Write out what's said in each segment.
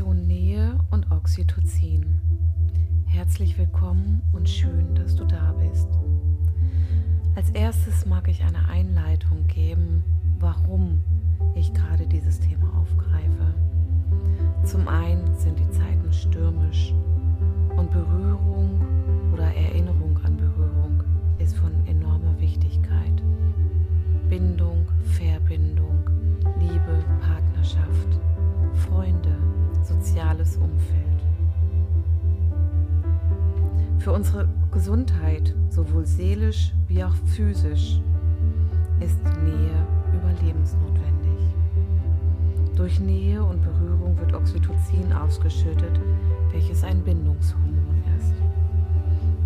Meditation Nähe und Oxytocin. Herzlich willkommen und schön, dass du da bist. Als erstes mag ich eine Einleitung geben, warum ich gerade dieses Thema aufgreife. Zum einen sind die Zeiten stürmisch und Berührung oder Erinnerung an Berührung ist von enormer Wichtigkeit. Bindung, Verbindung, Liebe, Partnerschaft, Freunde, soziales Umfeld. Für unsere Gesundheit, sowohl seelisch wie auch physisch, ist Nähe überlebensnotwendig. Durch Nähe und Berührung wird Oxytocin ausgeschüttet, welches ein Bindungshormon ist.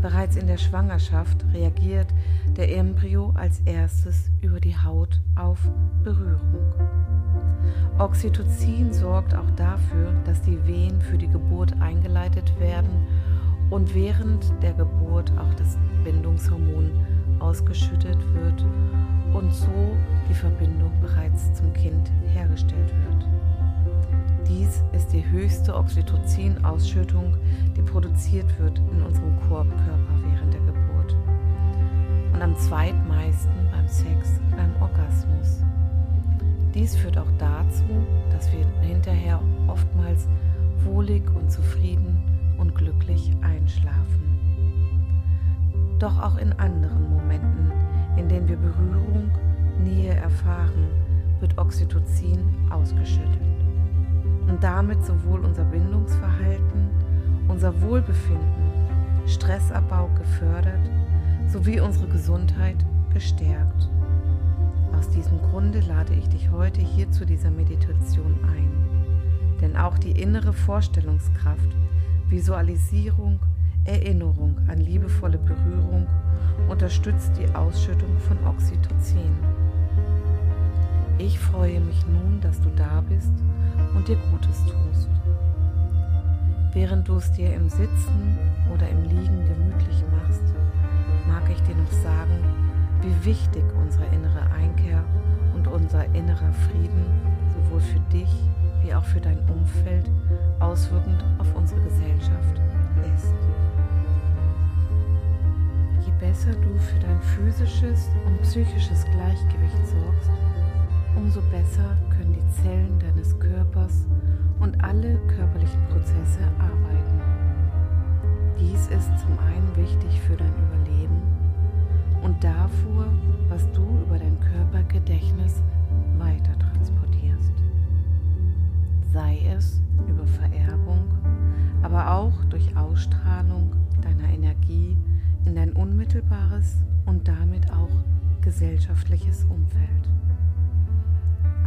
Bereits in der Schwangerschaft reagiert der Embryo als erstes über die Haut auf Berührung. Oxytocin sorgt auch dafür, dass die Wehen für die Geburt eingeleitet werden und während der Geburt auch das Bindungshormon ausgeschüttet wird und so die Verbindung bereits zum Kind hergestellt wird. Dies ist die höchste Oxytocin-Ausschüttung, die produziert wird in unserem Körper während der Geburt. Und am zweitmeisten beim Sex, beim Orgasmus. Dies führt auch dazu, dass wir hinterher oftmals wohlig und zufrieden und glücklich einschlafen. Doch auch in anderen Momenten, in denen wir Berührung, Nähe erfahren, wird Oxytocin ausgeschüttet. Und damit sowohl unser Bindungsverhalten, unser Wohlbefinden, Stressabbau gefördert, sowie unsere Gesundheit gestärkt. Aus diesem Grunde lade ich dich heute hier zu dieser Meditation ein. Denn auch die innere Vorstellungskraft, Visualisierung, Erinnerung an liebevolle Berührung unterstützt die Ausschüttung von Oxytocin. Ich freue mich nun, dass du da bist und dir Gutes tust. Während du es dir im Sitzen oder im Liegen gemütlich machst, mag ich dir noch sagen, wie wichtig unsere innere Einkehr und unser innerer Frieden sowohl für dich wie auch für dein Umfeld auswirkend auf unsere Gesellschaft ist. Je besser du für dein physisches und psychisches Gleichgewicht sorgst, umso besser können die Zellen deines Körpers und alle körperlichen Prozesse arbeiten. Dies ist zum einen wichtig für dein Überleben und davor, was du über dein Körpergedächtnis weiter transportierst. Sei es über Vererbung, aber auch durch Ausstrahlung deiner Energie in dein unmittelbares und damit auch gesellschaftliches Umfeld.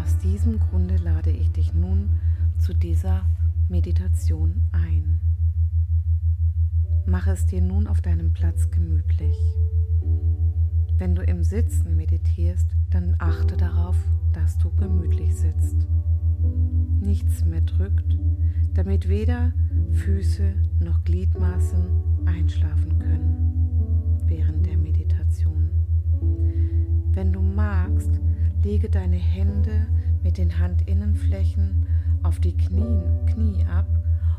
Aus diesem Grunde lade ich dich nun zu dieser Meditation ein. Mach es dir nun auf deinem Platz gemütlich. Wenn du im Sitzen meditierst, dann achte darauf, dass du gemütlich sitzt. Nichts mehr drückt, damit weder Füße noch Gliedmaßen einschlafen können während der Meditation. Wenn du magst, lege deine Hände mit den Handinnenflächen auf die Knie, Knie ab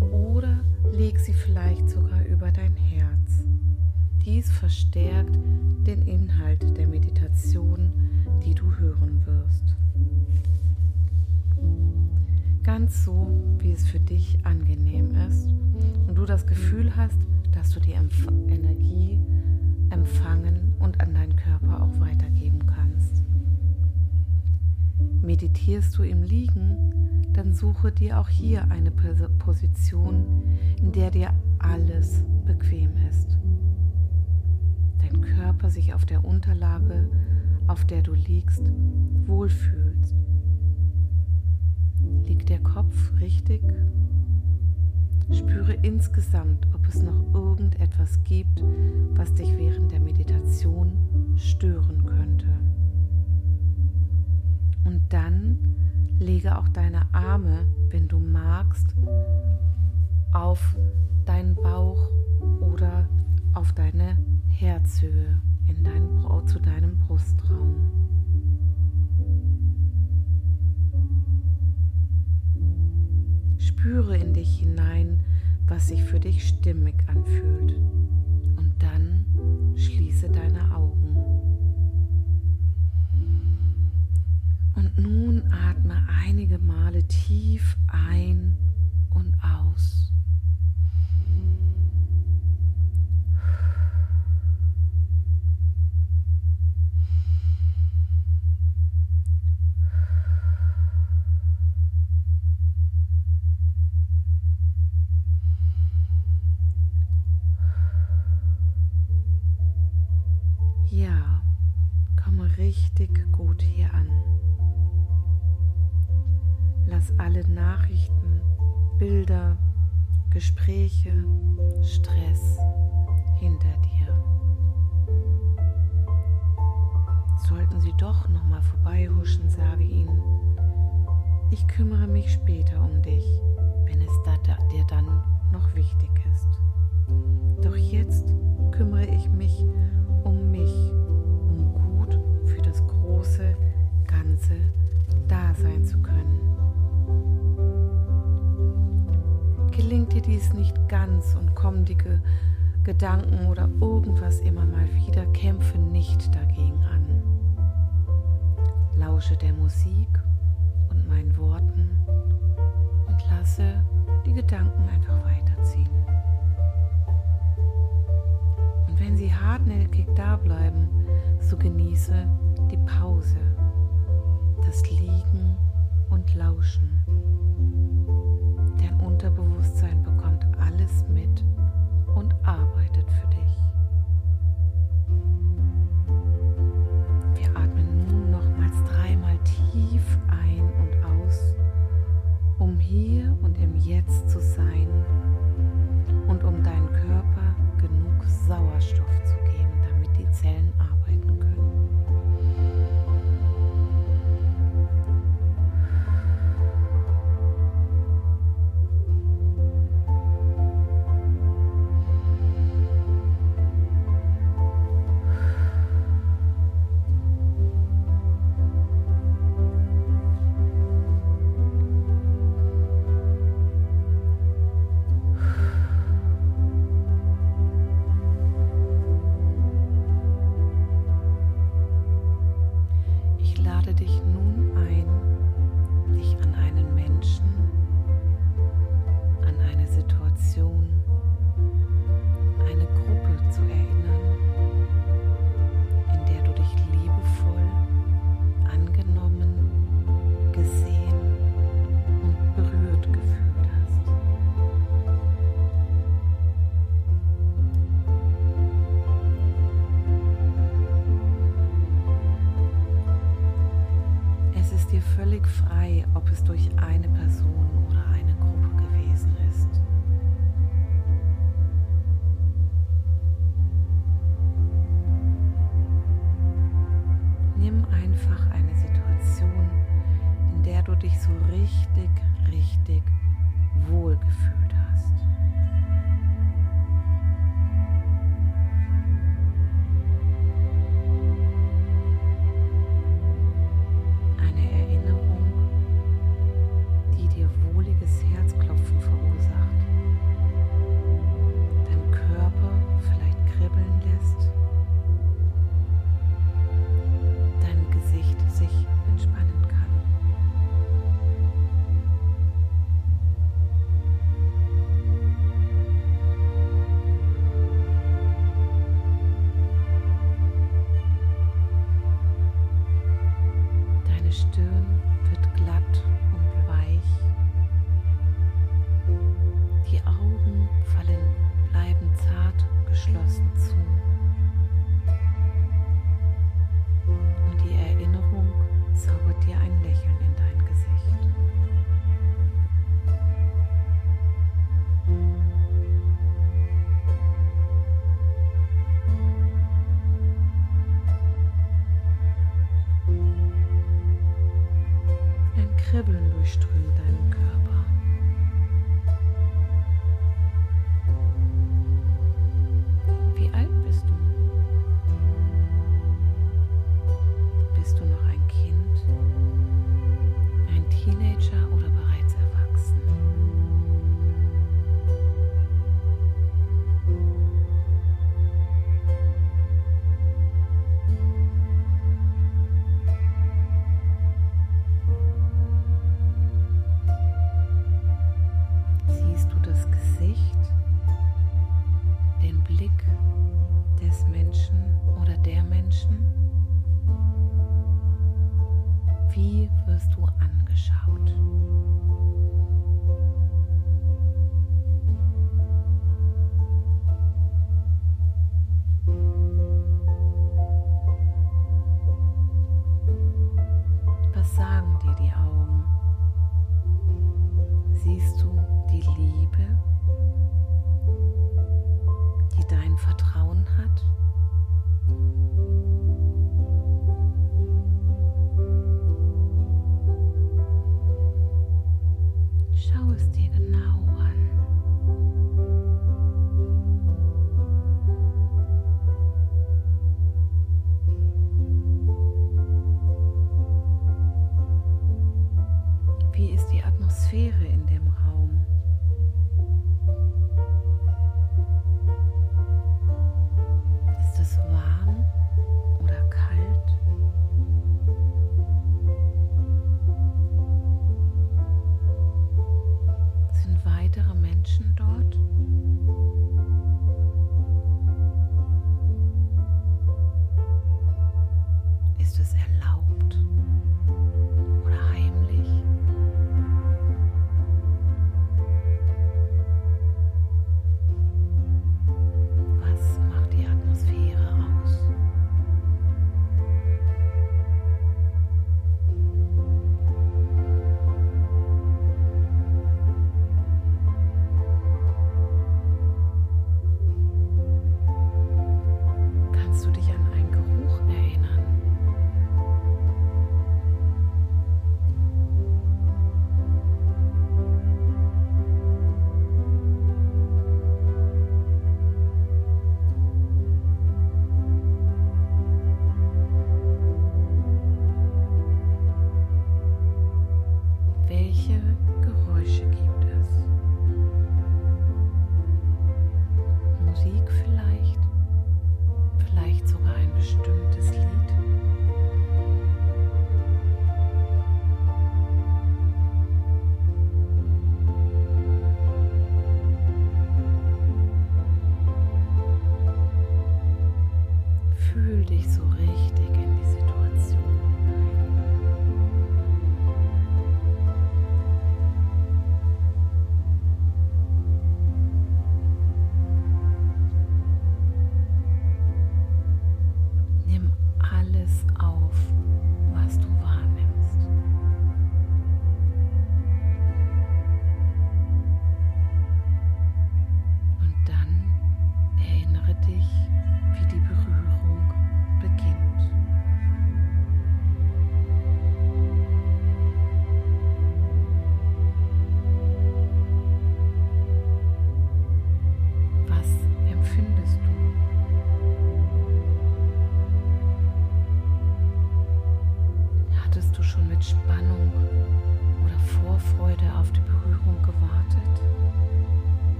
oder leg sie vielleicht sogar über dein Herz. Dies verstärkt den Inhalt der Meditation, die du hören wirst. Ganz so, wie es für dich angenehm ist und du das Gefühl hast, dass du die Empf Energie empfangen und an deinen Körper auch weitergeben kannst. Meditierst du im Liegen, dann suche dir auch hier eine Position, in der dir alles bequem ist dein Körper sich auf der Unterlage, auf der du liegst, wohlfühlst. Liegt der Kopf richtig? Spüre insgesamt, ob es noch irgendetwas gibt, was dich während der Meditation stören könnte. Und dann lege auch deine Arme, wenn du magst, auf deinen Bauch oder auf deine Herzhöhe in dein, zu deinem Brustraum. Spüre spüre in dich hinein, was sich für dich stimmig anfühlt. Und dann schließe deine Augen. Und nun atme einige Male tief ein und aus. Gespräche, Stress hinter dir. Sollten sie doch noch mal vorbeihuschen, sage ihnen, ich kümmere mich später um dich, wenn es dir dann noch wichtig ist. Dies nicht ganz und kommen die Ge Gedanken oder irgendwas immer mal wieder, kämpfe nicht dagegen an. Lausche der Musik und meinen Worten und lasse die Gedanken einfach weiterziehen. Und wenn sie hartnäckig da bleiben, so genieße die Pause, das Liegen und Lauschen. frei, ob es durch eine Person oder eine Gruppe gewesen ist. Nimm einfach eine Situation, in der du dich so richtig, richtig dir ein Lächeln in dein Gesicht. Angeschaut? Menschen dort?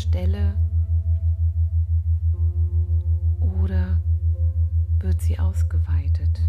Stelle oder wird sie ausgeweitet?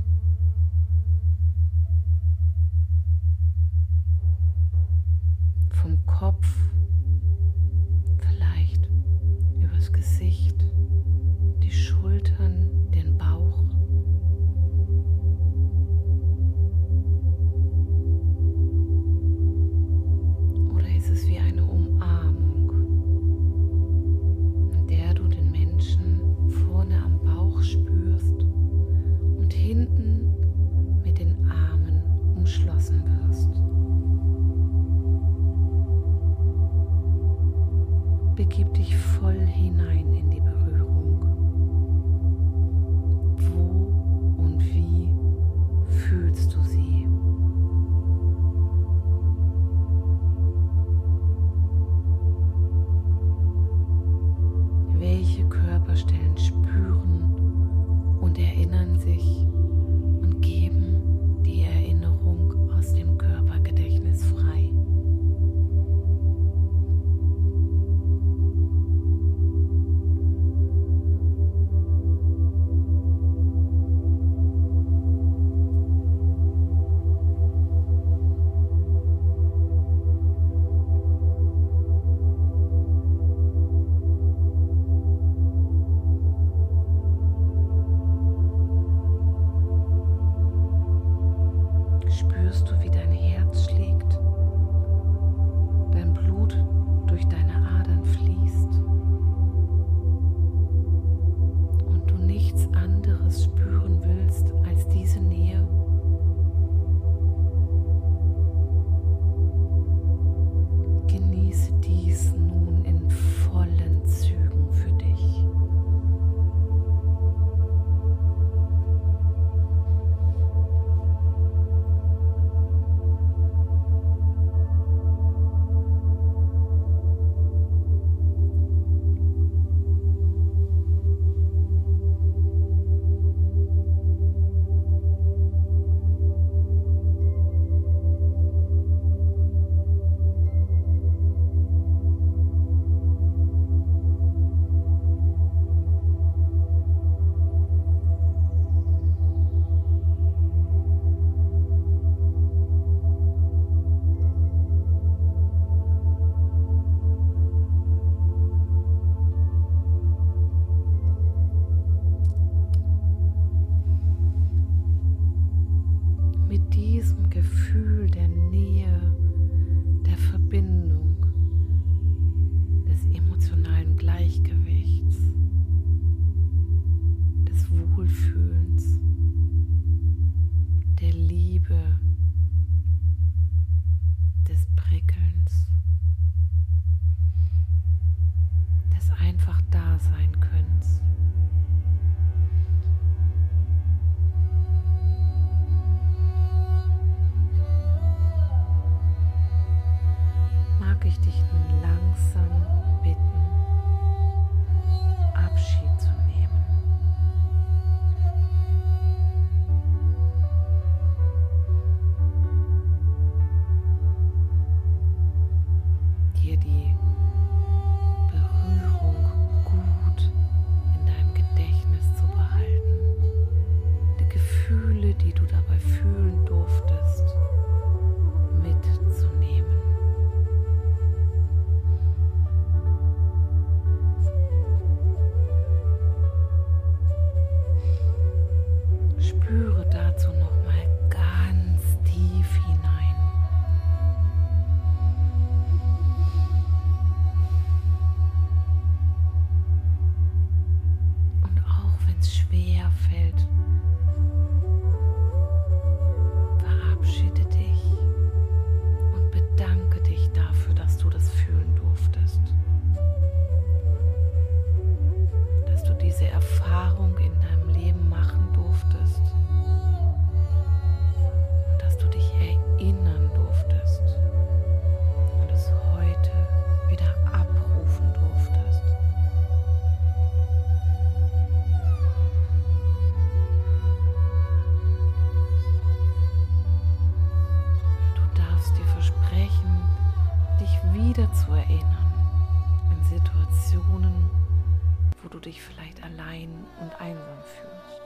du dich vielleicht allein und einsam fühlst.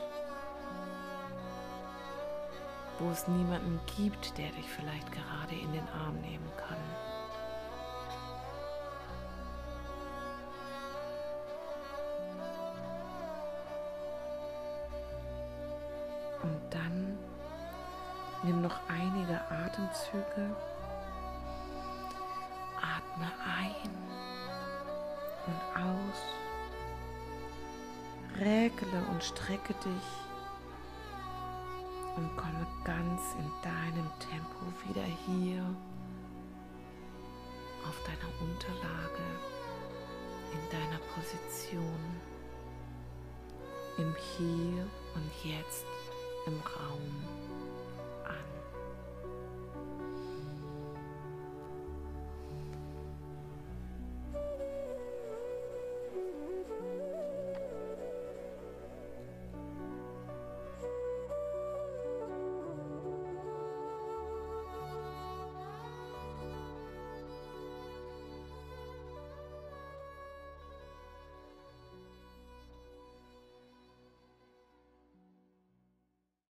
Wo es niemanden gibt, der dich vielleicht gerade in den Arm nehmen kann. Und dann nimm noch einige Atemzüge. Atme ein und aus. Räkele und strecke dich und komme ganz in deinem Tempo wieder hier auf deiner Unterlage, in deiner Position, im Hier und Jetzt im Raum.